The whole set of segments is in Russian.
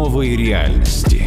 новой реальности.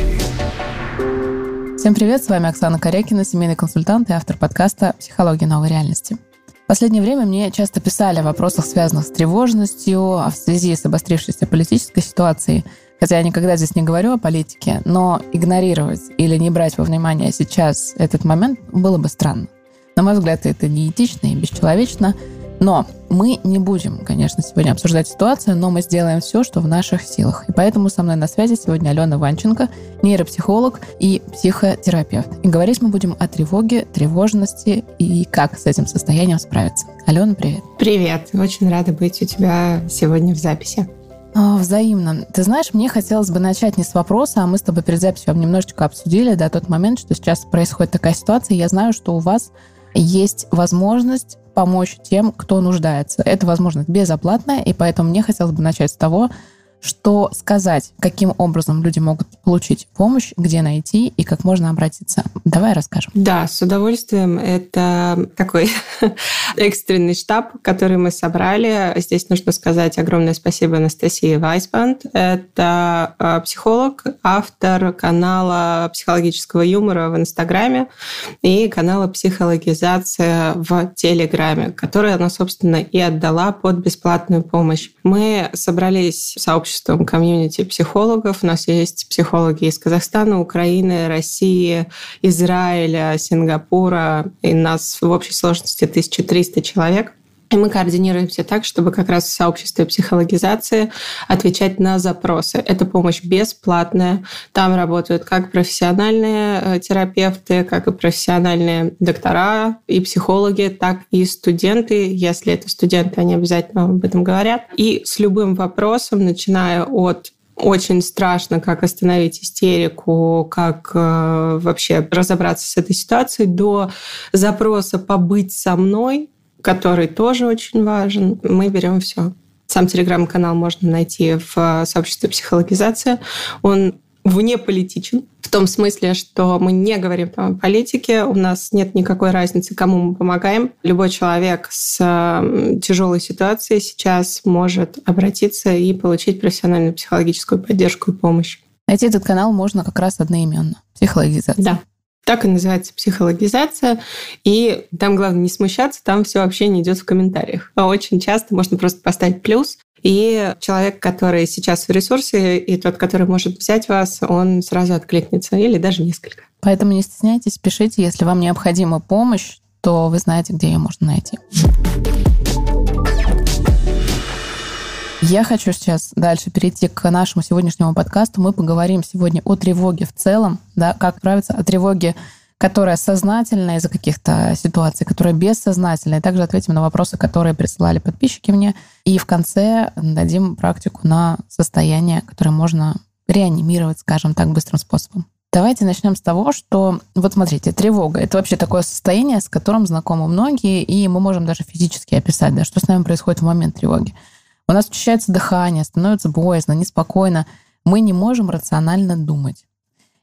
Всем привет, с вами Оксана Корякина, семейный консультант и автор подкаста «Психология новой реальности». В последнее время мне часто писали о вопросах, связанных с тревожностью, а в связи с обострившейся политической ситуацией. Хотя я никогда здесь не говорю о политике, но игнорировать или не брать во внимание сейчас этот момент было бы странно. На мой взгляд, это неэтично и бесчеловечно. Но мы не будем, конечно, сегодня обсуждать ситуацию, но мы сделаем все, что в наших силах. И поэтому со мной на связи сегодня Алена Ванченко, нейропсихолог и психотерапевт. И говорить мы будем о тревоге, тревожности и как с этим состоянием справиться. Алена, привет. Привет. Очень рада быть у тебя сегодня в записи. А, взаимно. Ты знаешь, мне хотелось бы начать не с вопроса, а мы с тобой перед записью немножечко обсудили да, тот момент, что сейчас происходит такая ситуация. Я знаю, что у вас есть возможность помочь тем, кто нуждается. Это возможность безоплатная, и поэтому мне хотелось бы начать с того, что сказать, каким образом люди могут получить помощь, где найти и как можно обратиться. Давай расскажем. Да, с удовольствием. Это такой экстренный штаб, который мы собрали. Здесь нужно сказать огромное спасибо Анастасии Вайсбанд. Это а, психолог, автор канала психологического юмора в Инстаграме и канала психологизация в Телеграме, который она, собственно, и отдала под бесплатную помощь. Мы собрались в сообществе сообществом комьюнити психологов. У нас есть психологи из Казахстана, Украины, России, Израиля, Сингапура. И нас в общей сложности 1300 человек. И мы координируемся так, чтобы как раз в сообществе психологизации отвечать на запросы. Это помощь бесплатная. Там работают как профессиональные э, терапевты, как и профессиональные доктора и психологи, так и студенты. Если это студенты, они обязательно об этом говорят. И с любым вопросом, начиная от очень страшно, как остановить истерику, как э, вообще разобраться с этой ситуацией, до запроса побыть со мной, который тоже очень важен. Мы берем все. Сам телеграм-канал можно найти в сообществе психологизация. Он вне политичен, в том смысле, что мы не говорим там о политике, у нас нет никакой разницы, кому мы помогаем. Любой человек с тяжелой ситуацией сейчас может обратиться и получить профессиональную психологическую поддержку и помощь. Найти этот канал можно как раз одноименно. Психологизация. Да. Так и называется психологизация. И там главное не смущаться, там все вообще не идет в комментариях. А очень часто можно просто поставить плюс, и человек, который сейчас в ресурсе, и тот, который может взять вас, он сразу откликнется, или даже несколько. Поэтому не стесняйтесь, пишите. Если вам необходима помощь, то вы знаете, где ее можно найти. Я хочу сейчас дальше перейти к нашему сегодняшнему подкасту. Мы поговорим сегодня о тревоге в целом, да, как справиться о тревоге, которая сознательная из-за каких-то ситуаций, которая бессознательная. И также ответим на вопросы, которые присылали подписчики мне. И в конце дадим практику на состояние, которое можно реанимировать, скажем так, быстрым способом. Давайте начнем с того, что, вот смотрите, тревога – это вообще такое состояние, с которым знакомы многие, и мы можем даже физически описать, да, что с нами происходит в момент тревоги. У нас учащается дыхание, становится боязно, неспокойно. Мы не можем рационально думать.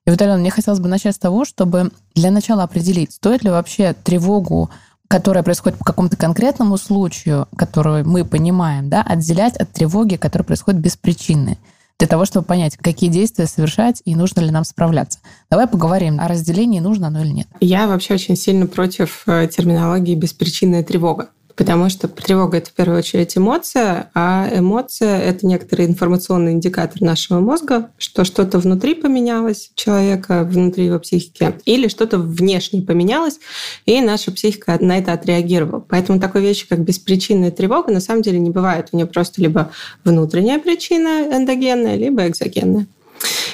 И вот, Алена, мне хотелось бы начать с того, чтобы для начала определить, стоит ли вообще тревогу, которая происходит по какому-то конкретному случаю, которую мы понимаем, да, отделять от тревоги, которая происходит без причины, для того, чтобы понять, какие действия совершать и нужно ли нам справляться. Давай поговорим о разделении, нужно оно или нет. Я вообще очень сильно против э, терминологии «беспричинная тревога». Потому что тревога – это в первую очередь эмоция, а эмоция – это некоторый информационный индикатор нашего мозга, что что-то внутри поменялось человека, внутри его психики, или что-то внешне поменялось, и наша психика на это отреагировала. Поэтому такой вещи, как беспричинная тревога, на самом деле не бывает. У нее просто либо внутренняя причина эндогенная, либо экзогенная.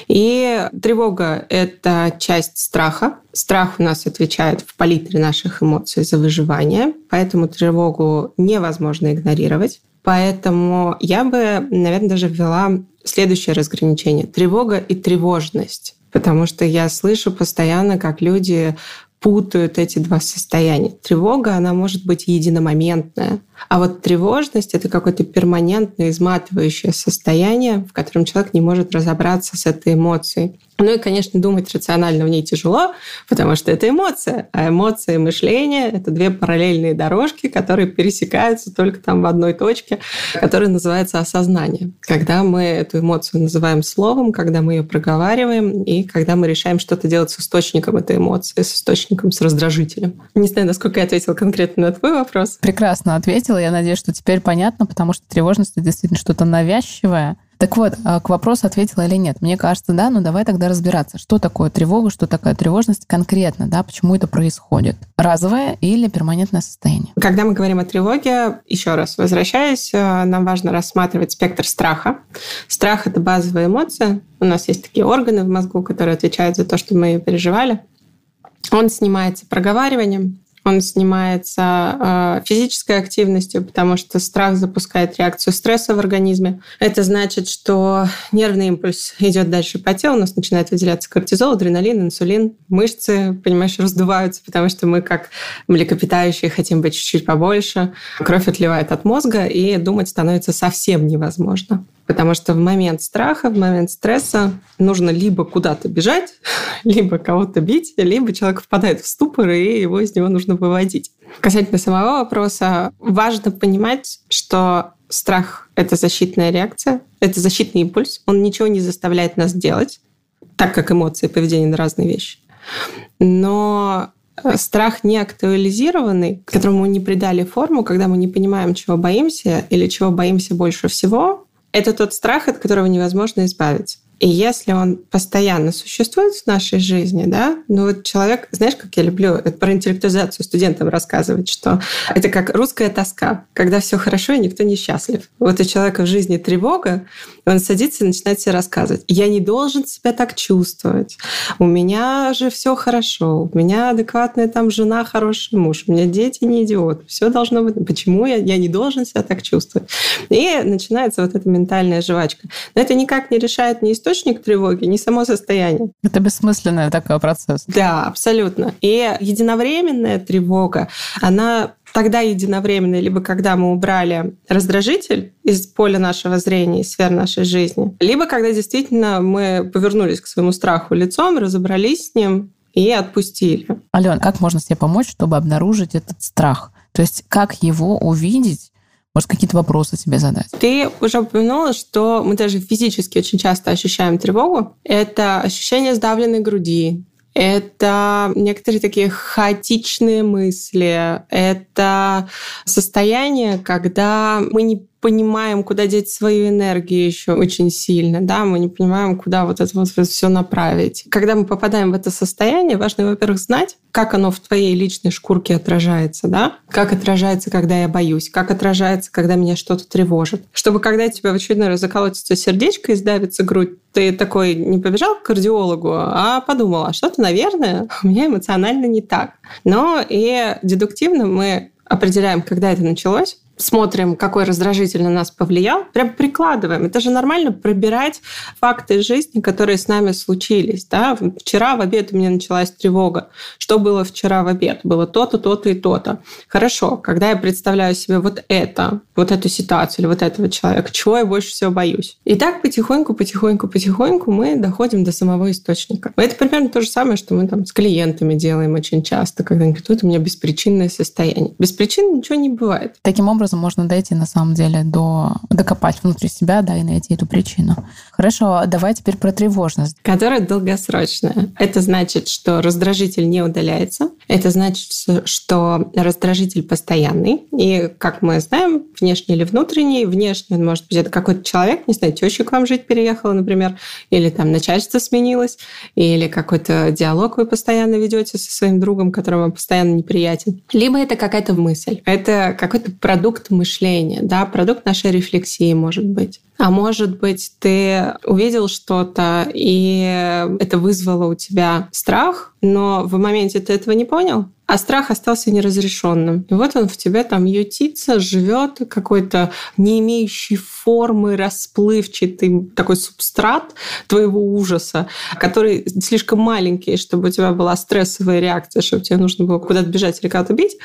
И тревога – это часть страха. Страх у нас отвечает в палитре наших эмоций за выживание, поэтому тревогу невозможно игнорировать. Поэтому я бы, наверное, даже ввела следующее разграничение. Тревога и тревожность. Потому что я слышу постоянно, как люди путают эти два состояния. Тревога, она может быть единомоментная, а вот тревожность — это какое-то перманентное, изматывающее состояние, в котором человек не может разобраться с этой эмоцией. Ну и, конечно, думать рационально в ней тяжело, потому что это эмоция. А эмоции и мышление – это две параллельные дорожки, которые пересекаются только там в одной точке, которая называется осознание. Когда мы эту эмоцию называем словом, когда мы ее проговариваем, и когда мы решаем что-то делать с источником этой эмоции, с источником, с раздражителем. Не знаю, насколько я ответила конкретно на твой вопрос. Прекрасно ответила. Я надеюсь, что теперь понятно, потому что тревожность – это действительно что-то навязчивое, так вот, а, к вопросу ответила или нет. Мне кажется, да, но давай тогда разбираться, что такое тревога, что такое тревожность конкретно, да, почему это происходит. Разовое или перманентное состояние? Когда мы говорим о тревоге, еще раз возвращаясь, э, нам важно рассматривать спектр страха. Страх – это базовая эмоция. У нас есть такие органы в мозгу, которые отвечают за то, что мы переживали. Он снимается проговариванием, он снимается э, физической активностью, потому что страх запускает реакцию стресса в организме. Это значит, что нервный импульс идет дальше по телу, у нас начинает выделяться кортизол, адреналин, инсулин, мышцы, понимаешь, раздуваются, потому что мы как млекопитающие хотим быть чуть-чуть побольше. Кровь отливает от мозга, и думать становится совсем невозможно. Потому что в момент страха, в момент стресса нужно либо куда-то бежать, либо кого-то бить, либо человек впадает в ступор, и его из него нужно выводить. Касательно самого вопроса, важно понимать, что страх — это защитная реакция, это защитный импульс. Он ничего не заставляет нас делать, так как эмоции поведение — на разные вещи. Но э, страх не актуализированный, которому не придали форму, когда мы не понимаем, чего боимся или чего боимся больше всего, это тот страх, от которого невозможно избавиться. И если он постоянно существует в нашей жизни, да, ну вот человек, знаешь, как я люблю это про интеллектуализацию студентам рассказывать, что это как русская тоска, когда все хорошо и никто не счастлив. Вот у человека в жизни тревога, он садится и начинает себе рассказывать. Я не должен себя так чувствовать. У меня же все хорошо. У меня адекватная там жена, хороший муж. У меня дети не идиоты. Все должно быть. Почему я, я не должен себя так чувствовать? И начинается вот эта ментальная жвачка. Но это никак не решает ни источник тревоги, не само состояние. Это бессмысленный такой процесс. Да, абсолютно. И единовременная тревога, она тогда единовременно, либо когда мы убрали раздражитель из поля нашего зрения, из сфер нашей жизни, либо когда действительно мы повернулись к своему страху лицом, разобрались с ним и отпустили. Ален, как можно себе помочь, чтобы обнаружить этот страх? То есть как его увидеть может, какие-то вопросы себе задать? Ты уже упомянула, что мы даже физически очень часто ощущаем тревогу. Это ощущение сдавленной груди, это некоторые такие хаотичные мысли, это состояние, когда мы не понимаем, куда деть свою энергию еще очень сильно, да, мы не понимаем, куда вот это вот все направить. Когда мы попадаем в это состояние, важно, во-первых, знать, как оно в твоей личной шкурке отражается, да, как отражается, когда я боюсь, как отражается, когда меня что-то тревожит. Чтобы когда тебя в очередной раз заколотится сердечко и сдавится грудь, ты такой не побежал к кардиологу, а подумал, а что-то, наверное, у меня эмоционально не так. Но и дедуктивно мы определяем, когда это началось, смотрим, какой раздражитель на нас повлиял, прям прикладываем. Это же нормально пробирать факты жизни, которые с нами случились. Да? Вчера в обед у меня началась тревога. Что было вчера в обед? Было то-то, то-то и то-то. Хорошо, когда я представляю себе вот это, вот эту ситуацию или вот этого человека, чего я больше всего боюсь? И так потихоньку, потихоньку, потихоньку мы доходим до самого источника. Это примерно то же самое, что мы там с клиентами делаем очень часто, когда они говорят, у меня беспричинное состояние. Без причины ничего не бывает. Таким образом, образом можно дойти на самом деле до докопать внутри себя, да, и найти эту причину. Хорошо, давай теперь про тревожность. Которая долгосрочная. Это значит, что раздражитель не удаляется. Это значит, что раздражитель постоянный. И, как мы знаем, внешний или внутренний, внешний, он может быть, это какой-то человек, не знаю, теща к вам жить переехала, например, или там начальство сменилось, или какой-то диалог вы постоянно ведете со своим другом, который вам постоянно неприятен. Либо это какая-то мысль. Это какой-то продукт продукт мышления, да, продукт нашей рефлексии, может быть. А может быть, ты увидел что-то, и это вызвало у тебя страх, но в моменте ты этого не понял, а страх остался неразрешенным. И вот он в тебе там ютится, живет какой-то не имеющий формы, расплывчатый такой субстрат твоего ужаса, который слишком маленький, чтобы у тебя была стрессовая реакция, чтобы тебе нужно было куда-то бежать или кого-то бить,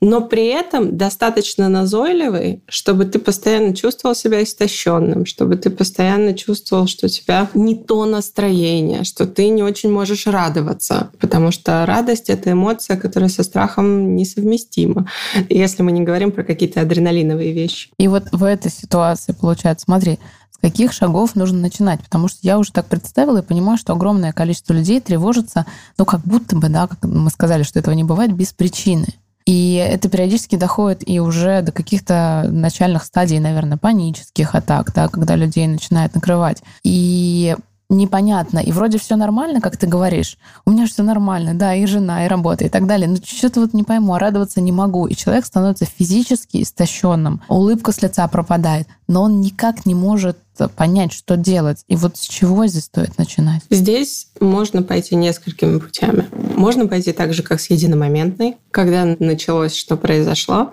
но при этом достаточно назойливый, чтобы ты постоянно чувствовал себя истощенным, чтобы ты постоянно чувствовал, что у тебя не то настроение, что ты не очень можешь радоваться, потому что радость — это эмоция, которая со страхом несовместима, если мы не говорим про какие-то адреналиновые вещи. И вот в этой ситуации, получается, смотри, с каких шагов нужно начинать? Потому что я уже так представила и понимаю, что огромное количество людей тревожится, ну, как будто бы, да, как мы сказали, что этого не бывает без причины. И это периодически доходит и уже до каких-то начальных стадий, наверное, панических атак, да, когда людей начинает накрывать. И непонятно, и вроде все нормально, как ты говоришь. У меня все нормально, да, и жена, и работа, и так далее. Но что-то вот не пойму, а радоваться не могу. И человек становится физически истощенным. Улыбка с лица пропадает, но он никак не может понять, что делать. И вот с чего здесь стоит начинать? Здесь можно пойти несколькими путями. Можно пойти так же, как с единомоментной, когда началось, что произошло.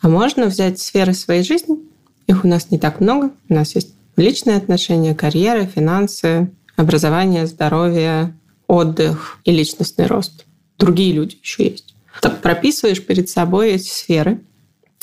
А можно взять сферы своей жизни, их у нас не так много. У нас есть личные отношения, карьера, финансы, образование, здоровье, отдых и личностный рост. Другие люди еще есть. Так прописываешь перед собой эти сферы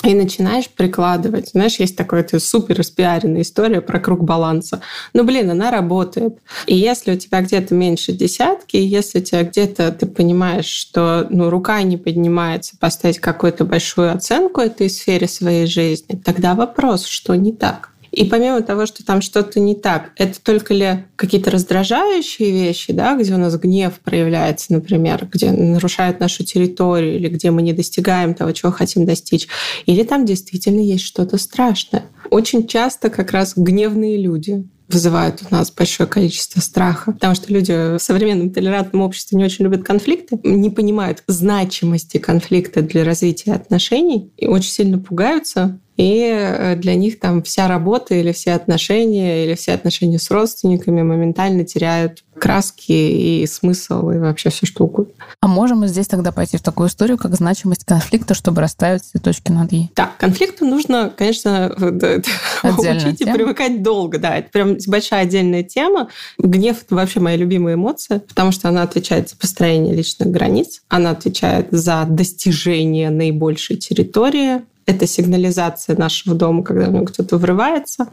и начинаешь прикладывать. Знаешь, есть такая это супер распиаренная история про круг баланса. Ну, блин, она работает. И если у тебя где-то меньше десятки, если у тебя где-то ты понимаешь, что ну, рука не поднимается поставить какую-то большую оценку этой сфере своей жизни, тогда вопрос, что не так. И помимо того, что там что-то не так, это только ли какие-то раздражающие вещи, да, где у нас гнев проявляется, например, где нарушают нашу территорию или где мы не достигаем того, чего хотим достичь, или там действительно есть что-то страшное. Очень часто как раз гневные люди вызывают у нас большое количество страха, потому что люди в современном толерантном обществе не очень любят конфликты, не понимают значимости конфликта для развития отношений и очень сильно пугаются и э, для них там вся работа или все отношения, или все отношения с родственниками моментально теряют краски и смысл, и вообще все что угодно. А можем мы здесь тогда пойти в такую историю, как значимость конфликта, чтобы расставить все точки над «и»? Да, конфликту нужно, конечно, учить и привыкать долго. Да, это прям большая отдельная тема. Гнев — это вообще моя любимая эмоция, потому что она отвечает за построение личных границ, она отвечает за достижение наибольшей территории, это сигнализация нашего дома, когда в него кто-то врывается.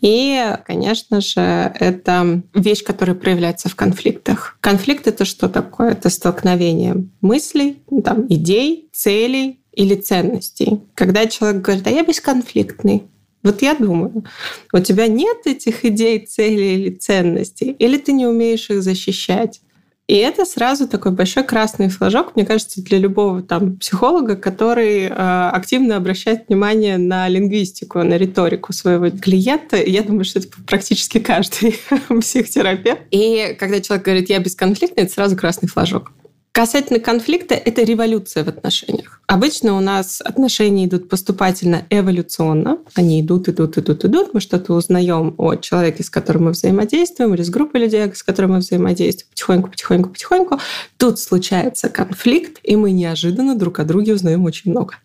И, конечно же, это вещь, которая проявляется в конфликтах. Конфликт — это что такое? Это столкновение мыслей, там, идей, целей или ценностей. Когда человек говорит, а я бесконфликтный, вот я думаю, у тебя нет этих идей, целей или ценностей, или ты не умеешь их защищать. И это сразу такой большой красный флажок, мне кажется, для любого там психолога, который э, активно обращает внимание на лингвистику, на риторику своего клиента. Я думаю, что это практически каждый психотерапевт. И когда человек говорит «я бесконфликтный», это сразу красный флажок. Касательно конфликта, это революция в отношениях. Обычно у нас отношения идут поступательно эволюционно. Они идут, идут, идут, идут. Мы что-то узнаем о человеке, с которым мы взаимодействуем, или с группой людей, с которыми мы взаимодействуем. Потихоньку, потихоньку, потихоньку. Тут случается конфликт, и мы неожиданно друг о друге узнаем очень много.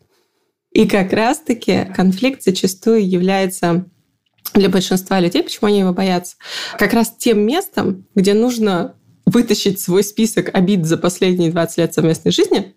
И как раз-таки конфликт зачастую является для большинства людей, почему они его боятся, как раз тем местом, где нужно вытащить свой список обид за последние 20 лет совместной жизни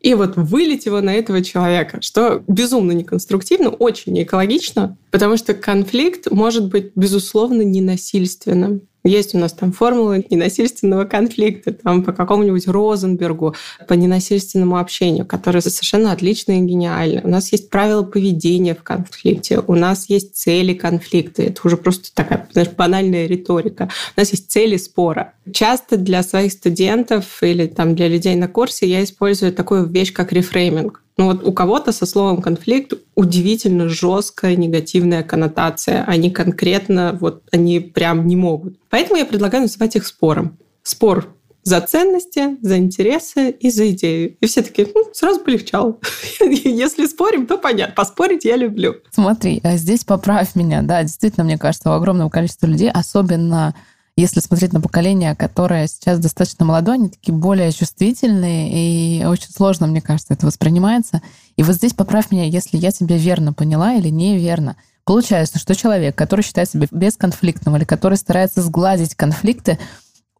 и вот вылить его на этого человека, что безумно неконструктивно, очень неэкологично, потому что конфликт может быть, безусловно, ненасильственным. Есть у нас там формулы ненасильственного конфликта, там по какому-нибудь Розенбергу, по ненасильственному общению, которые совершенно отличные и гениальны. У нас есть правила поведения в конфликте, у нас есть цели конфликта. Это уже просто такая, знаешь, банальная риторика. У нас есть цели спора. Часто для своих студентов или там для людей на курсе я использую такую вещь, как рефрейминг. Ну вот у кого-то со словом конфликт удивительно жесткая негативная коннотация. Они конкретно, вот они прям не могут. Поэтому я предлагаю называть их спором. Спор за ценности, за интересы и за идею. И все такие, ну, сразу полегчало. Если спорим, то понятно. Поспорить я люблю. Смотри, а здесь поправь меня. Да, действительно, мне кажется, у огромного количества людей, особенно если смотреть на поколение, которое сейчас достаточно молодое, они такие более чувствительные, и очень сложно, мне кажется, это воспринимается. И вот здесь поправь меня, если я тебя верно поняла или неверно. Получается, что человек, который считает себя бесконфликтным или который старается сгладить конфликты,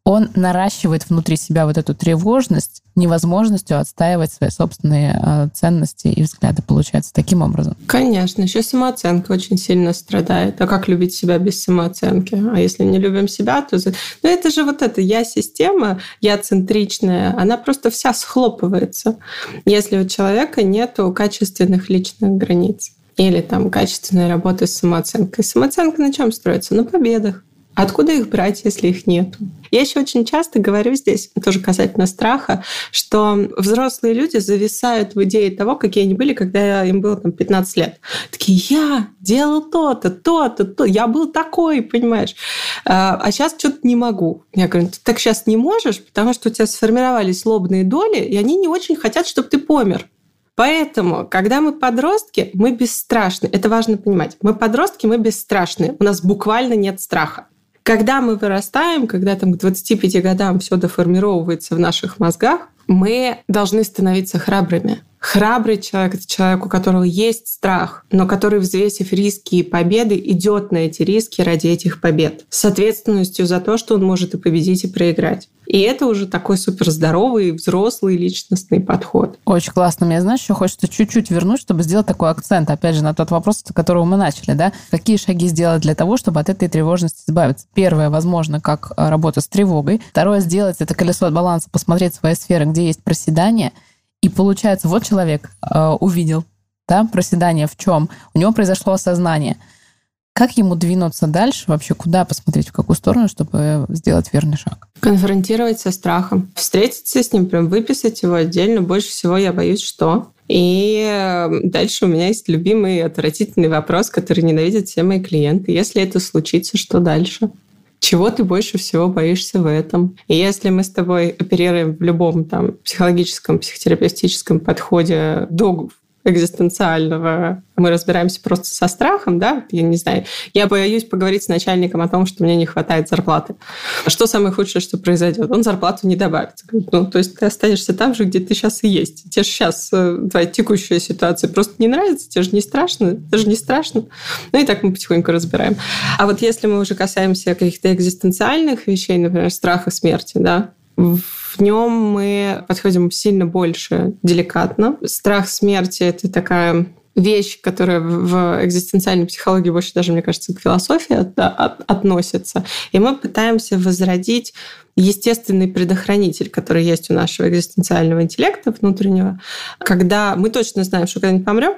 он наращивает внутри себя вот эту тревожность невозможностью отстаивать свои собственные э, ценности и взгляды, получается, таким образом. Конечно, еще самооценка очень сильно страдает. А как любить себя без самооценки? А если не любим себя, то... Ну, это же вот это я-система, я-центричная, она просто вся схлопывается, если у человека нет качественных личных границ или там качественной работы с самооценкой. Самооценка на чем строится? На победах. Откуда их брать, если их нет? Я еще очень часто говорю здесь, тоже касательно страха, что взрослые люди зависают в идее того, какие они были, когда им было там 15 лет. Такие, я делал то-то, то-то, то, я был такой, понимаешь? А, а сейчас что-то не могу. Я говорю, ты так сейчас не можешь, потому что у тебя сформировались лобные доли, и они не очень хотят, чтобы ты помер. Поэтому, когда мы подростки, мы бесстрашны. Это важно понимать. Мы подростки, мы бесстрашны. У нас буквально нет страха. Когда мы вырастаем, когда там к 25 годам все доформировывается в наших мозгах, мы должны становиться храбрыми. Храбрый человек — это человек, у которого есть страх, но который, взвесив риски и победы, идет на эти риски ради этих побед. С ответственностью за то, что он может и победить, и проиграть. И это уже такой суперздоровый, взрослый личностный подход. Очень классно. Мне, знаешь, еще хочется чуть-чуть вернуть, чтобы сделать такой акцент, опять же, на тот вопрос, с которого мы начали, да? Какие шаги сделать для того, чтобы от этой тревожности избавиться? Первое, возможно, как э, работа с тревогой. Второе, сделать это колесо от баланса, посмотреть свои сферы, где есть проседание – и получается, вот человек э, увидел, да, проседание в чем? У него произошло осознание. Как ему двинуться дальше, вообще куда посмотреть, в какую сторону, чтобы сделать верный шаг? Конфронтировать со страхом, встретиться с ним, прям выписать его отдельно. Больше всего я боюсь, что и э, дальше у меня есть любимый отвратительный вопрос, который ненавидят все мои клиенты. Если это случится, что дальше? Чего ты больше всего боишься в этом. И если мы с тобой оперируем в любом там психологическом, психотерапевтическом подходе до экзистенциального. Мы разбираемся просто со страхом, да, я не знаю. Я боюсь поговорить с начальником о том, что мне не хватает зарплаты. Что самое худшее, что произойдет? Он зарплату не добавит. Ну, то есть ты останешься там же, где ты сейчас и есть. Тебе же сейчас э, твоя текущая ситуация просто не нравится, тебе же не страшно, это же не страшно. Ну и так мы потихоньку разбираем. А вот если мы уже касаемся каких-то экзистенциальных вещей, например, страха смерти, да, в нем мы подходим сильно больше деликатно. Страх смерти — это такая вещь, которая в экзистенциальной психологии больше даже, мне кажется, к философии от, от, относится. И мы пытаемся возродить естественный предохранитель, который есть у нашего экзистенциального интеллекта внутреннего, когда мы точно знаем, что когда-нибудь помрем,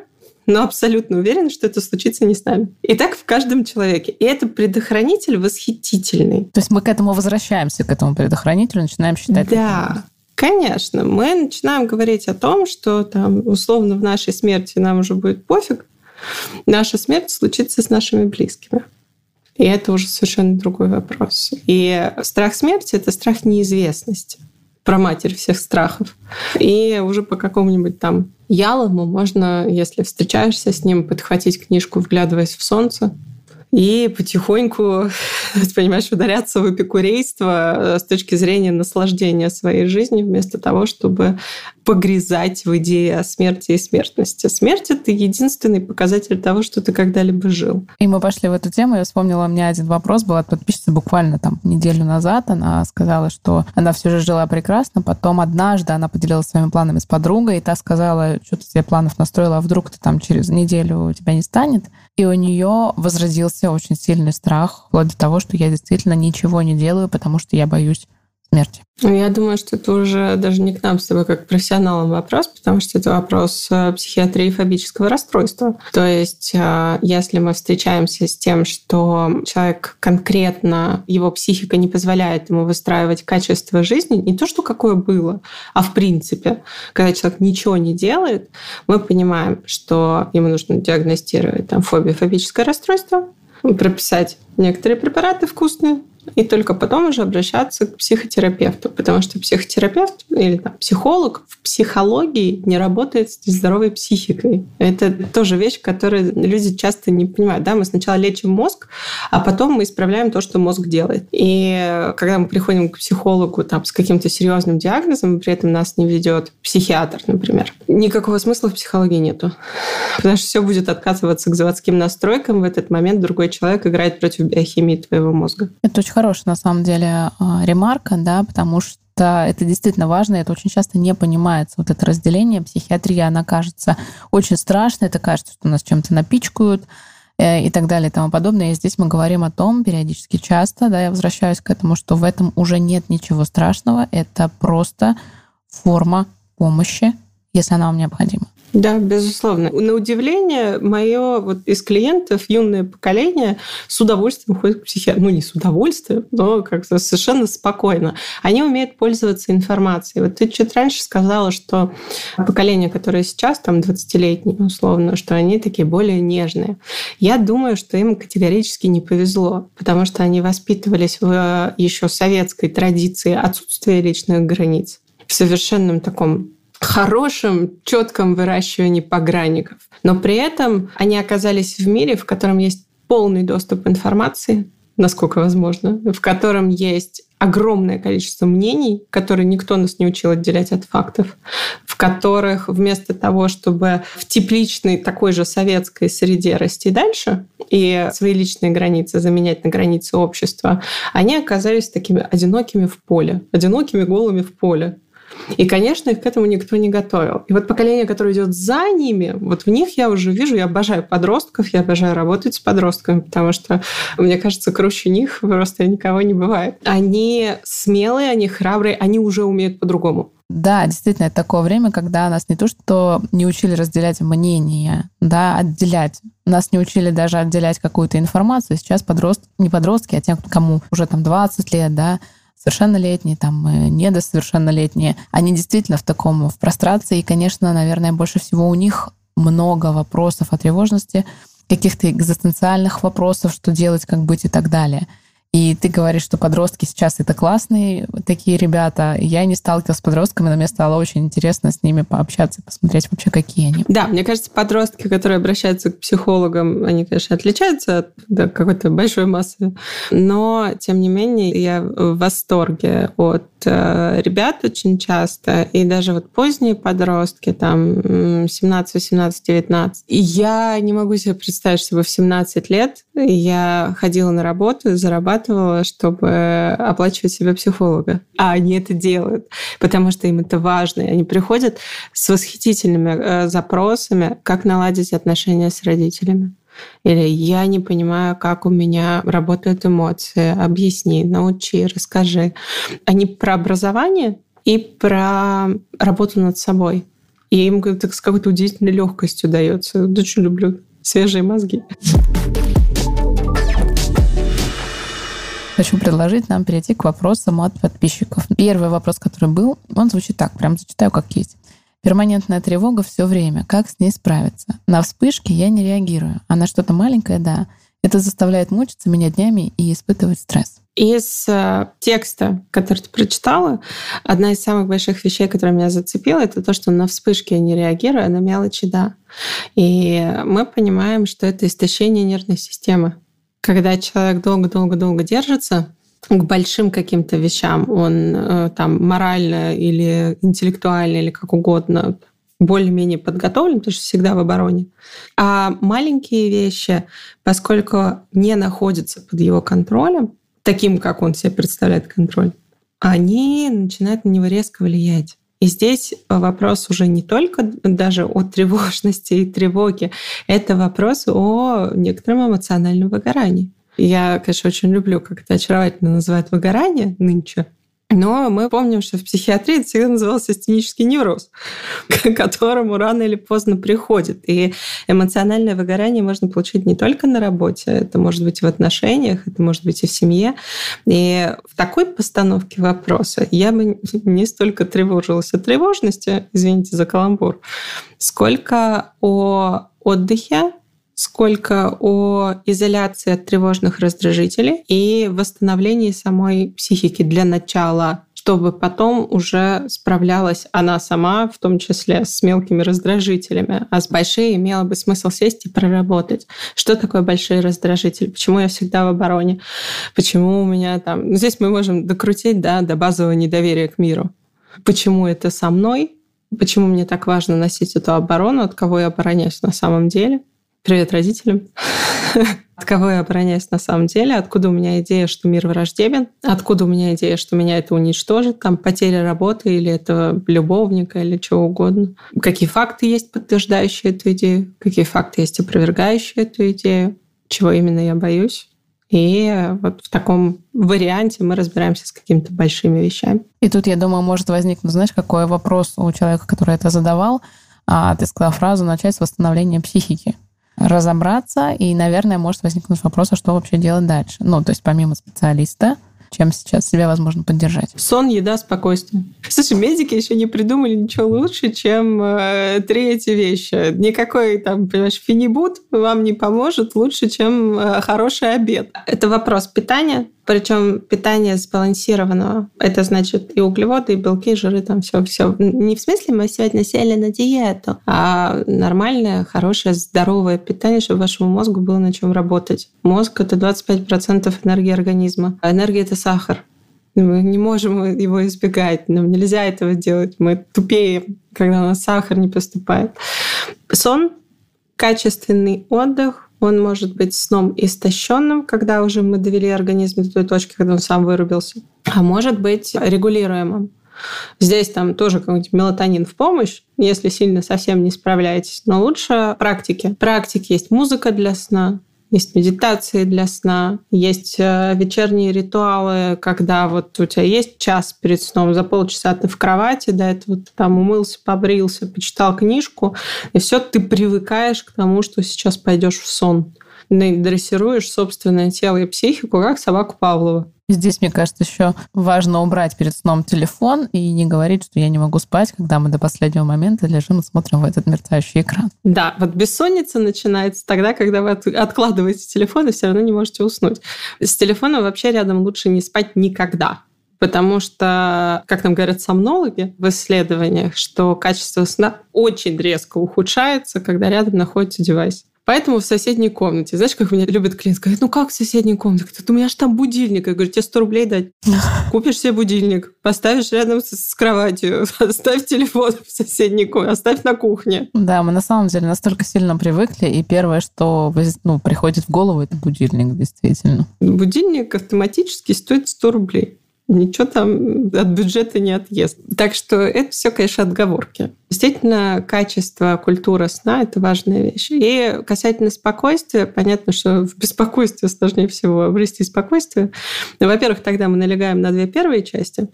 но абсолютно уверен, что это случится не с нами. И так в каждом человеке. И это предохранитель восхитительный. То есть мы к этому возвращаемся, к этому предохранителю, начинаем считать. Да. Конечно, мы начинаем говорить о том, что там условно в нашей смерти нам уже будет пофиг, наша смерть случится с нашими близкими. И это уже совершенно другой вопрос. И страх смерти — это страх неизвестности про матерь всех страхов. И уже по какому-нибудь там ялому можно, если встречаешься с ним, подхватить книжку, вглядываясь в солнце, и потихоньку, понимаешь, ударяться в эпикурейство э, с точки зрения наслаждения своей жизнью, вместо того, чтобы погрязать в идее о смерти и смертности. Смерть — это единственный показатель того, что ты когда-либо жил. И мы пошли в эту тему. Я вспомнила, у меня один вопрос был от подписчицы буквально там неделю назад. Она сказала, что она все же жила прекрасно. Потом однажды она поделилась своими планами с подругой, и та сказала, что ты себе планов настроила, а вдруг ты там через неделю у тебя не станет. И у нее возразился очень сильный страх, вплоть до того, что я действительно ничего не делаю, потому что я боюсь смерти. Ну, я думаю, что это уже даже не к нам с тобой как к профессионалам вопрос, потому что это вопрос э, психиатрии и фобического расстройства. То есть, э, если мы встречаемся с тем, что человек конкретно, его психика не позволяет ему выстраивать качество жизни, не то, что какое было, а в принципе, когда человек ничего не делает, мы понимаем, что ему нужно диагностировать там, фобию, фобическое расстройство, прописать некоторые препараты вкусные, и только потом уже обращаться к психотерапевту, потому что психотерапевт или там, психолог в психологии не работает с здоровой психикой. Это тоже вещь, которую люди часто не понимают. Да? Мы сначала лечим мозг, а потом мы исправляем то, что мозг делает. И когда мы приходим к психологу там, с каким-то серьезным диагнозом, при этом нас не ведет психиатр, например, никакого смысла в психологии нету. Потому что все будет откатываться к заводским настройкам. В этот момент другой человек играет против биохимии твоего мозга. Это очень хорошая, на самом деле, а, ремарка, да, потому что это действительно важно, это очень часто не понимается. Вот это разделение, психиатрия, она кажется очень страшной, это кажется, что нас чем-то напичкают, э, и так далее и тому подобное. И здесь мы говорим о том периодически часто, да, я возвращаюсь к этому, что в этом уже нет ничего страшного, это просто форма помощи, если она вам необходима. Да, безусловно. На удивление, мое вот из клиентов юное поколение с удовольствием ходит к психиатру. Ну, не с удовольствием, но как-то совершенно спокойно. Они умеют пользоваться информацией. Вот ты чуть раньше сказала, что поколение, которое сейчас, там, 20-летнее, условно, что они такие более нежные. Я думаю, что им категорически не повезло, потому что они воспитывались в еще советской традиции отсутствия личных границ в совершенном таком хорошем, четком выращивании погранников. Но при этом они оказались в мире, в котором есть полный доступ информации, насколько возможно, в котором есть огромное количество мнений, которые никто нас не учил отделять от фактов, в которых вместо того, чтобы в тепличной такой же советской среде расти дальше и свои личные границы заменять на границы общества, они оказались такими одинокими в поле, одинокими голыми в поле. И, конечно, их к этому никто не готовил. И вот поколение, которое идет за ними, вот в них я уже вижу, я обожаю подростков, я обожаю работать с подростками, потому что, мне кажется, круче них просто никого не бывает. Они смелые, они храбрые, они уже умеют по-другому. Да, действительно, это такое время, когда нас не то что не учили разделять мнения, да, отделять. Нас не учили даже отделять какую-то информацию. Сейчас подростки, не подростки, а те, кому уже там 20 лет, да, совершеннолетние, там, э, недосовершеннолетние, они действительно в таком, в прострации, и, конечно, наверное, больше всего у них много вопросов о тревожности, каких-то экзистенциальных вопросов, что делать, как быть и так далее. И ты говоришь, что подростки сейчас это классные такие ребята. Я не сталкивалась с подростками, но мне стало очень интересно с ними пообщаться, посмотреть вообще, какие они. Да, мне кажется, подростки, которые обращаются к психологам, они, конечно, отличаются от да, какой-то большой массы. Но, тем не менее, я в восторге от ребят очень часто, и даже вот поздние подростки, там 17, 18, 19. И я не могу себе представить, чтобы в 17 лет я ходила на работу, зарабатывала, чтобы оплачивать себе психолога. А они это делают, потому что им это важно. И они приходят с восхитительными э, запросами, как наладить отношения с родителями. Или я не понимаю, как у меня работают эмоции. Объясни, научи, расскажи. Они про образование и про работу над собой. И им это с какой-то удивительной легкостью дается. Очень люблю свежие мозги. хочу предложить нам перейти к вопросам от подписчиков. Первый вопрос, который был, он звучит так, прям зачитаю как есть. Перманентная тревога все время. Как с ней справиться? На вспышки я не реагирую, а на что-то маленькое — да. Это заставляет мучиться меня днями и испытывать стресс. Из э, текста, который ты прочитала, одна из самых больших вещей, которая меня зацепила, это то, что на вспышки я не реагирую, а на мелочи — да. И мы понимаем, что это истощение нервной системы когда человек долго-долго-долго держится к большим каким-то вещам, он э, там морально или интеллектуально или как угодно более-менее подготовлен, потому что всегда в обороне. А маленькие вещи, поскольку не находятся под его контролем, таким, как он себе представляет контроль, они начинают на него резко влиять. И здесь вопрос уже не только даже о тревожности и тревоге, это вопрос о некотором эмоциональном выгорании. Я, конечно, очень люблю, как это очаровательно называют выгорание нынче. Но мы помним, что в психиатрии это всегда назывался астенический невроз, к которому рано или поздно приходит. И эмоциональное выгорание можно получить не только на работе, это может быть и в отношениях, это может быть и в семье. И в такой постановке вопроса я бы не столько тревожилась о тревожности, извините за каламбур, сколько о отдыхе, сколько о изоляции от тревожных раздражителей и восстановлении самой психики для начала чтобы потом уже справлялась она сама, в том числе с мелкими раздражителями. А с большими имело бы смысл сесть и проработать. Что такое большие раздражители? Почему я всегда в обороне? Почему у меня там... Ну, здесь мы можем докрутить да, до базового недоверия к миру. Почему это со мной? Почему мне так важно носить эту оборону? От кого я обороняюсь на самом деле? Привет родителям. От кого я обороняюсь на самом деле? Откуда у меня идея, что мир враждебен? Откуда у меня идея, что меня это уничтожит? Там потеря работы или этого любовника или чего угодно? Какие факты есть, подтверждающие эту идею? Какие факты есть, опровергающие эту идею? Чего именно я боюсь? И вот в таком варианте мы разбираемся с какими-то большими вещами. И тут, я думаю, может возникнуть, знаешь, какой вопрос у человека, который это задавал. А ты сказала фразу «начать с восстановления психики» разобраться, и, наверное, может возникнуть вопрос, а что вообще делать дальше. Ну, то есть помимо специалиста, чем сейчас себя возможно поддержать. Сон, еда, спокойствие. Слушай, медики еще не придумали ничего лучше, чем э, три эти вещи. Никакой там, понимаешь, финибут вам не поможет лучше, чем э, хороший обед. Это вопрос питания, причем питание сбалансированного. Это значит и углеводы, и белки, и жиры, там все, все. Не в смысле мы сегодня сели на диету, а нормальное, хорошее, здоровое питание, чтобы вашему мозгу было на чем работать. Мозг — это 25% энергии организма. А энергия — это сахар. Мы не можем его избегать, нам нельзя этого делать. Мы тупеем, когда у нас сахар не поступает. Сон, качественный отдых, он может быть сном истощенным, когда уже мы довели организм до той точки, когда он сам вырубился. А может быть регулируемым. Здесь там тоже какой-нибудь мелатонин в помощь, если сильно совсем не справляетесь. Но лучше практики. Практики есть музыка для сна, есть медитации для сна, есть э, вечерние ритуалы, когда вот у тебя есть час перед сном, за полчаса ты в кровати, да, это вот там умылся, побрился, почитал книжку, и все, ты привыкаешь к тому, что сейчас пойдешь в сон. Дрессируешь собственное тело и психику, как собаку Павлова. Здесь, мне кажется, еще важно убрать перед сном телефон и не говорить, что я не могу спать, когда мы до последнего момента лежим и смотрим в этот мерцающий экран. Да, вот бессонница начинается тогда, когда вы откладываете телефон и все равно не можете уснуть. С телефоном вообще рядом лучше не спать никогда. Потому что, как нам говорят сомнологи в исследованиях, что качество сна очень резко ухудшается, когда рядом находится девайс. Поэтому в соседней комнате. Знаешь, как меня любят клиенты? Говорят, ну как в соседней комнате? У меня же там будильник. Я говорю, тебе 100 рублей дать. Купишь себе будильник, поставишь рядом с, с кроватью, оставь телефон в соседней комнате, оставь на кухне. Да, мы на самом деле настолько сильно привыкли, и первое, что ну, приходит в голову, это будильник, действительно. Будильник автоматически стоит 100 рублей ничего там от бюджета не отъест. Так что это все, конечно, отговорки. Действительно, качество, культура сна – это важная вещь. И касательно спокойствия, понятно, что в беспокойстве сложнее всего обрести спокойствие. Во-первых, тогда мы налегаем на две первые части,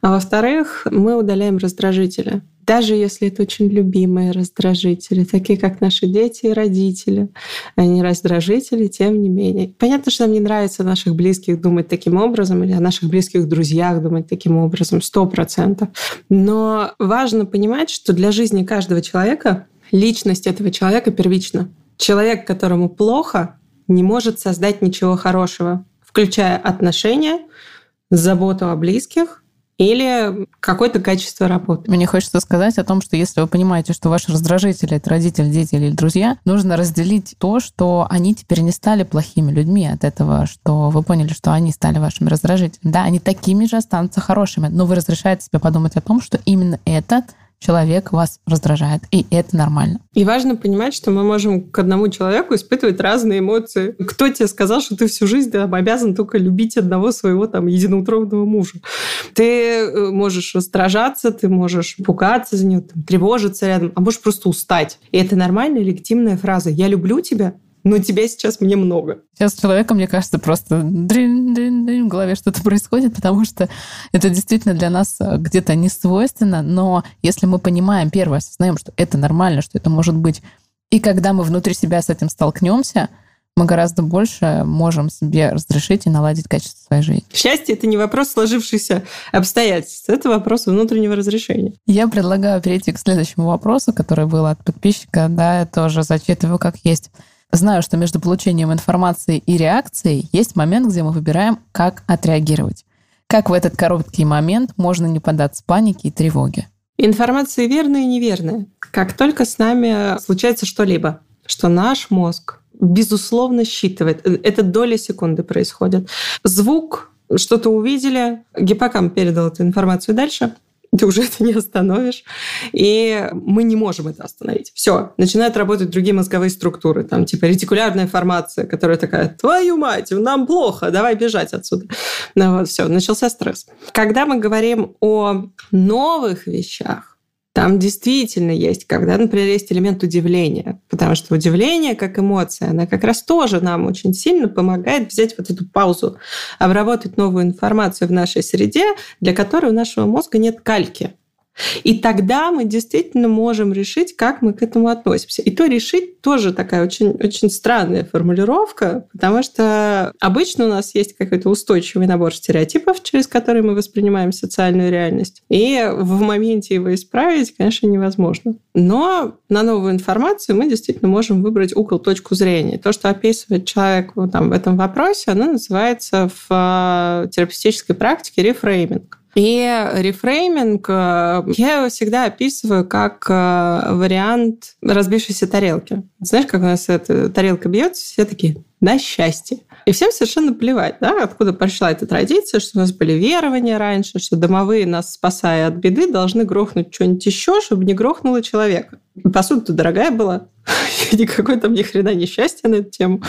а во-вторых, мы удаляем раздражители даже если это очень любимые раздражители, такие как наши дети и родители, они раздражители, тем не менее. Понятно, что нам не нравится наших близких думать таким образом или о наших близких друзьях думать таким образом, сто процентов. Но важно понимать, что для жизни каждого человека личность этого человека первична. Человек, которому плохо, не может создать ничего хорошего, включая отношения, заботу о близких, или какое-то качество работы. Мне хочется сказать о том, что если вы понимаете, что ваши раздражители — это родители, дети или друзья, нужно разделить то, что они теперь не стали плохими людьми от этого, что вы поняли, что они стали вашими раздражителями. Да, они такими же останутся хорошими, но вы разрешаете себе подумать о том, что именно этот человек вас раздражает, и это нормально. И важно понимать, что мы можем к одному человеку испытывать разные эмоции. Кто тебе сказал, что ты всю жизнь там, обязан только любить одного своего там единоутробного мужа? Ты э, можешь раздражаться, ты можешь пугаться за него, там, тревожиться рядом, а можешь просто устать. И это нормальная, легитимная фраза «я люблю тебя», но тебя сейчас мне много. Сейчас с человеком, мне кажется, просто дрин, дрин, дрин, в голове что-то происходит, потому что это действительно для нас э, где-то не свойственно, но если мы понимаем, первое, осознаем, что это нормально, что это может быть, и когда мы внутри себя с этим столкнемся, мы гораздо больше можем себе разрешить и наладить качество своей жизни. Счастье — это не вопрос сложившихся обстоятельств, это вопрос внутреннего разрешения. Я предлагаю перейти к следующему вопросу, который был от подписчика, да, я тоже зачитываю как есть. Знаю, что между получением информации и реакцией есть момент, где мы выбираем, как отреагировать. Как в этот короткий момент можно не поддаться панике и тревоге? Информация верная и неверная. Как только с нами случается что-либо, что наш мозг безусловно считывает, это доли секунды происходит. Звук, что-то увидели, гиппокамп передал эту информацию дальше, ты уже это не остановишь. И мы не можем это остановить. Все, начинают работать другие мозговые структуры, там типа ретикулярная формация, которая такая, твою мать, нам плохо, давай бежать отсюда. Ну вот, все, начался стресс. Когда мы говорим о новых вещах, там действительно есть, когда, например, есть элемент удивления, потому что удивление как эмоция, она как раз тоже нам очень сильно помогает взять вот эту паузу, обработать новую информацию в нашей среде, для которой у нашего мозга нет кальки. И тогда мы действительно можем решить, как мы к этому относимся. И то решить тоже такая очень, очень странная формулировка, потому что обычно у нас есть какой-то устойчивый набор стереотипов, через которые мы воспринимаем социальную реальность. И в моменте его исправить, конечно, невозможно. Но на новую информацию мы действительно можем выбрать угол, точку зрения. То, что описывает человек там, в этом вопросе, оно называется в э, терапевтической практике рефрейминг. И рефрейминг э, я его всегда описываю как э, вариант разбившейся тарелки. Знаешь, как у нас эта тарелка бьется, все такие на счастье. И всем совершенно плевать, да, откуда пришла эта традиция, что у нас были верования раньше, что домовые нас, спасая от беды, должны грохнуть что-нибудь еще, чтобы не грохнуло человека. Посуда-то дорогая была, никакой там ни хрена несчастья на эту тему.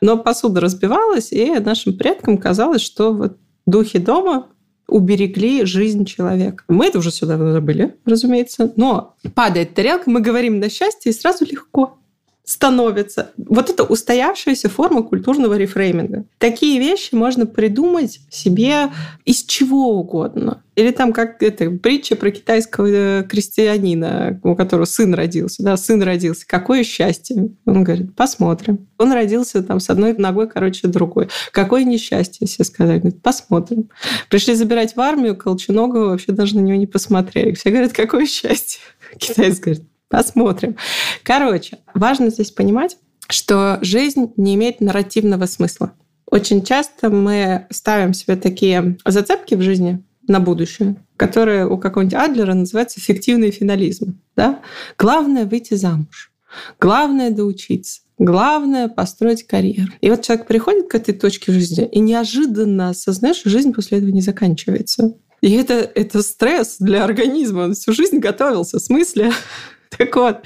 Но посуда разбивалась, и нашим предкам казалось, что вот духи дома уберегли жизнь человека. Мы это уже сюда забыли, разумеется. Но падает тарелка, мы говорим на счастье, и сразу легко становится. Вот это устоявшаяся форма культурного рефрейминга. Такие вещи можно придумать себе из чего угодно. Или там как это притча про китайского э, крестьянина, у которого сын родился. Да, сын родился. Какое счастье. Он говорит, посмотрим. Он родился там с одной ногой, короче, другой. Какое несчастье, все сказали. Говорит, посмотрим. Пришли забирать в армию, Колченогова вообще даже на него не посмотрели. Все говорят, какое счастье. Китаец говорит, посмотрим. Короче, важно здесь понимать, что жизнь не имеет нарративного смысла. Очень часто мы ставим себе такие зацепки в жизни, на будущее, которое у какого-нибудь Адлера называется фиктивный финализм. Да? Главное выйти замуж. Главное доучиться. Главное построить карьеру. И вот человек приходит к этой точке жизни и неожиданно осознает, что жизнь после этого не заканчивается. И это, это стресс для организма. Он всю жизнь готовился. В смысле? Так вот,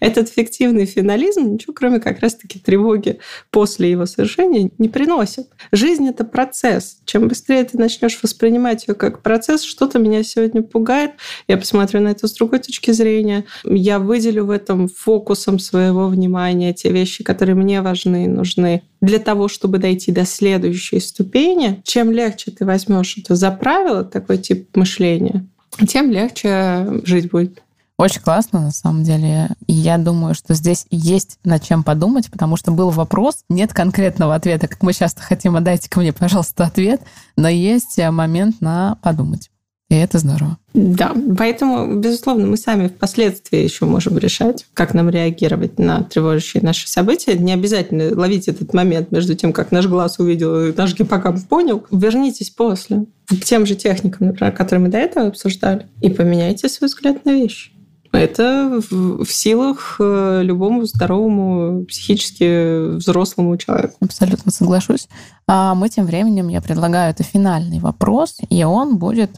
этот фиктивный финализм ничего, кроме как раз-таки тревоги после его совершения, не приносит. Жизнь — это процесс. Чем быстрее ты начнешь воспринимать ее как процесс, что-то меня сегодня пугает, я посмотрю на это с другой точки зрения, я выделю в этом фокусом своего внимания те вещи, которые мне важны и нужны для того, чтобы дойти до следующей ступени, чем легче ты возьмешь это за правило, такой тип мышления, тем легче жить будет. Очень классно, на самом деле. И я думаю, что здесь есть над чем подумать, потому что был вопрос, нет конкретного ответа, как мы часто хотим, а дайте ко мне, пожалуйста, ответ, но есть момент на подумать. И это здорово. Да, поэтому, безусловно, мы сами впоследствии еще можем решать, как нам реагировать на тревожащие наши события. Не обязательно ловить этот момент между тем, как наш глаз увидел и наш гиппокамп понял. Вернитесь после к тем же техникам, например, которые мы до этого обсуждали, и поменяйте свой взгляд на вещи. Это в, силах э, любому здоровому, психически взрослому человеку. Абсолютно соглашусь. А мы тем временем, я предлагаю, это финальный вопрос, и он будет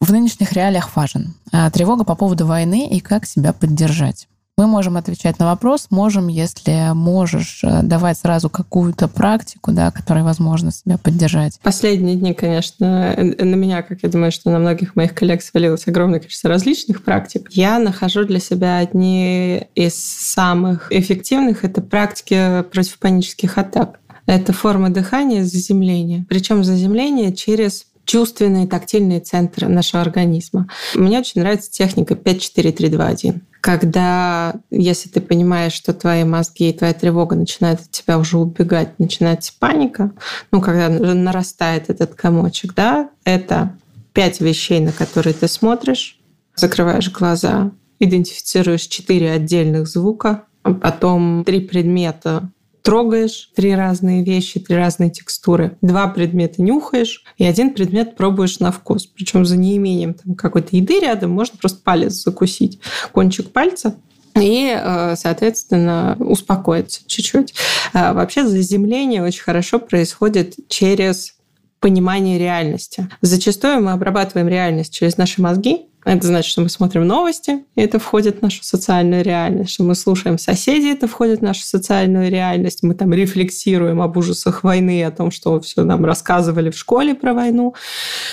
в нынешних реалиях важен. А, тревога по поводу войны и как себя поддержать. Мы можем отвечать на вопрос, можем, если можешь, э, давать сразу какую-то практику, да, которой возможно себя поддержать. Последние дни, конечно, э, на меня, как я думаю, что на многих моих коллег свалилось огромное количество различных практик. Я нахожу для себя одни из самых эффективных. Это практики против панических атак. Это форма дыхания заземления. Причем заземление через чувственные, тактильные центры нашего организма. Мне очень нравится техника 5-4-3-2-1 когда, если ты понимаешь, что твои мозги и твоя тревога начинают от тебя уже убегать, начинается паника, ну, когда нарастает этот комочек, да, это пять вещей, на которые ты смотришь, закрываешь глаза, идентифицируешь четыре отдельных звука, а потом три предмета, трогаешь три разные вещи, три разные текстуры. Два предмета нюхаешь, и один предмет пробуешь на вкус. Причем за неимением там, какой-то еды рядом можно просто палец закусить. Кончик пальца и, э, соответственно, успокоиться чуть-чуть. А вообще заземление очень хорошо происходит через понимание реальности. Зачастую мы обрабатываем реальность через наши мозги, это значит, что мы смотрим новости, и это входит в нашу социальную реальность, что мы слушаем соседей, это входит в нашу социальную реальность, мы там рефлексируем об ужасах войны, о том, что все нам рассказывали в школе про войну,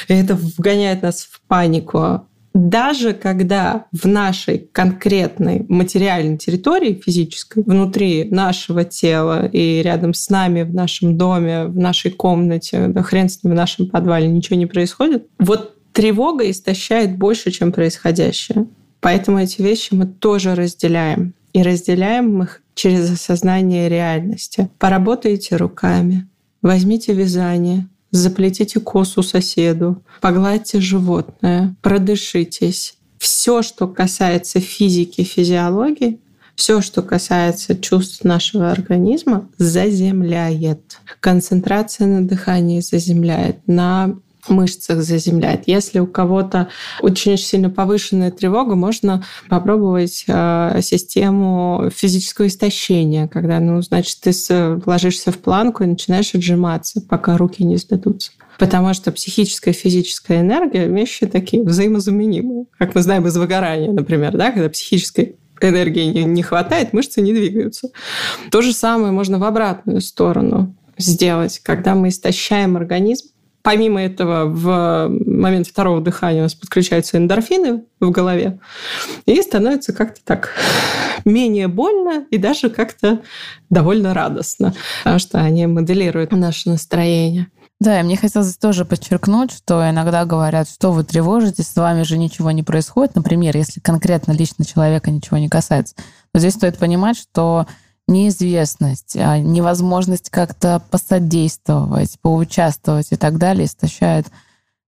и это вгоняет нас в панику. Даже когда в нашей конкретной материальной территории физической, внутри нашего тела и рядом с нами в нашем доме, в нашей комнате, да хрен с ним в нашем подвале ничего не происходит, вот тревога истощает больше, чем происходящее. Поэтому эти вещи мы тоже разделяем. И разделяем их через осознание реальности. Поработайте руками, возьмите вязание, заплетите косу соседу, погладьте животное, продышитесь. Все, что касается физики, физиологии, все, что касается чувств нашего организма, заземляет. Концентрация на дыхании заземляет, на мышцах заземляет. Если у кого-то очень-очень сильно повышенная тревога, можно попробовать э, систему физического истощения, когда, ну, значит, ты ложишься в планку и начинаешь отжиматься, пока руки не сдадутся. Потому что психическая и физическая энергия – вещи такие взаимозаменимые. Как мы знаем из выгорания, например, да, когда психической энергии не хватает, мышцы не двигаются. То же самое можно в обратную сторону сделать, когда мы истощаем организм, Помимо этого, в момент второго дыхания у нас подключаются эндорфины в голове, и становится как-то так менее больно и даже как-то довольно радостно, потому что они моделируют наше настроение. Да, и мне хотелось тоже подчеркнуть, что иногда говорят, что вы тревожитесь, с вами же ничего не происходит. Например, если конкретно лично человека ничего не касается. Но здесь стоит понимать, что неизвестность, а невозможность как-то посодействовать, поучаствовать и так далее истощает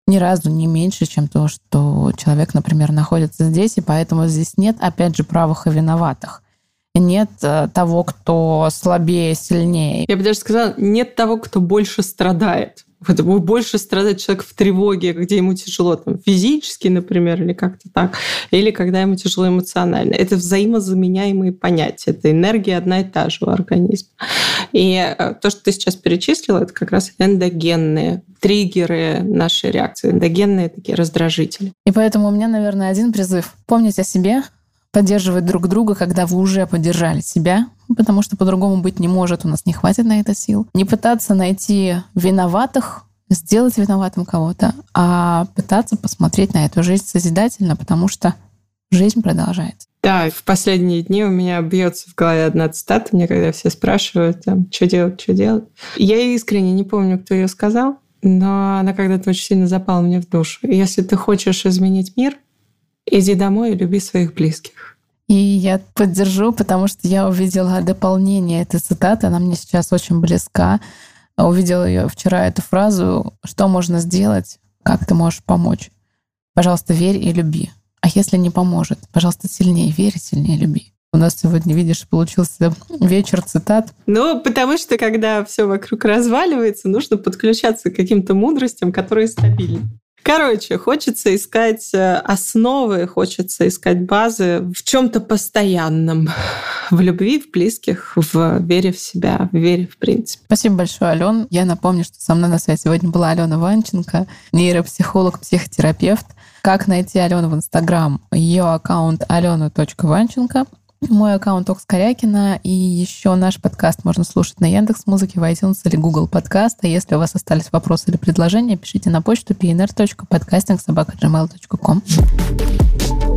ни разу не меньше, чем то, что человек, например, находится здесь, и поэтому здесь нет, опять же, правых и виноватых. Нет э, того, кто слабее, сильнее. Я бы даже сказала, нет того, кто больше страдает. Вот больше страдает человек в тревоге, где ему тяжело там, физически, например, или как-то так, или когда ему тяжело эмоционально. Это взаимозаменяемые понятия. Это энергия одна и та же у организма. И э, то, что ты сейчас перечислила, это как раз эндогенные триггеры нашей реакции, эндогенные такие раздражители. И поэтому у меня, наверное, один призыв. Помнить о себе, поддерживать друг друга, когда вы уже поддержали себя, потому что по-другому быть не может, у нас не хватит на это сил. Не пытаться найти виноватых, сделать виноватым кого-то, а пытаться посмотреть на эту жизнь созидательно, потому что жизнь продолжается. Да, в последние дни у меня бьется в голове одна цитата, мне когда все спрашивают, там, что делать, что делать. Я искренне не помню, кто ее сказал, но она когда-то очень сильно запала мне в душу. Если ты хочешь изменить мир, иди домой и люби своих близких. И я поддержу, потому что я увидела дополнение этой цитаты, она мне сейчас очень близка. Увидела ее вчера, эту фразу, что можно сделать, как ты можешь помочь. Пожалуйста, верь и люби. А если не поможет, пожалуйста, сильнее верь сильнее люби. У нас сегодня, видишь, получился вечер цитат. Ну, потому что, когда все вокруг разваливается, нужно подключаться к каким-то мудростям, которые стабильны. Короче, хочется искать э, основы, хочется искать базы в чем-то постоянном. В любви, в близких, в вере в себя, в вере в принципе. Спасибо большое, Ален. Я напомню, что со мной на связи сегодня была Алена Ванченко, нейропсихолог, психотерапевт. Как найти Алену в Инстаграм? Ее аккаунт алена.ванченко. Мой аккаунт Окс Корякина и еще наш подкаст можно слушать на Яндекс Музыке, в iTunes или Google Подкаст. А если у вас остались вопросы или предложения, пишите на почту pnr.podcasting.gmail.com.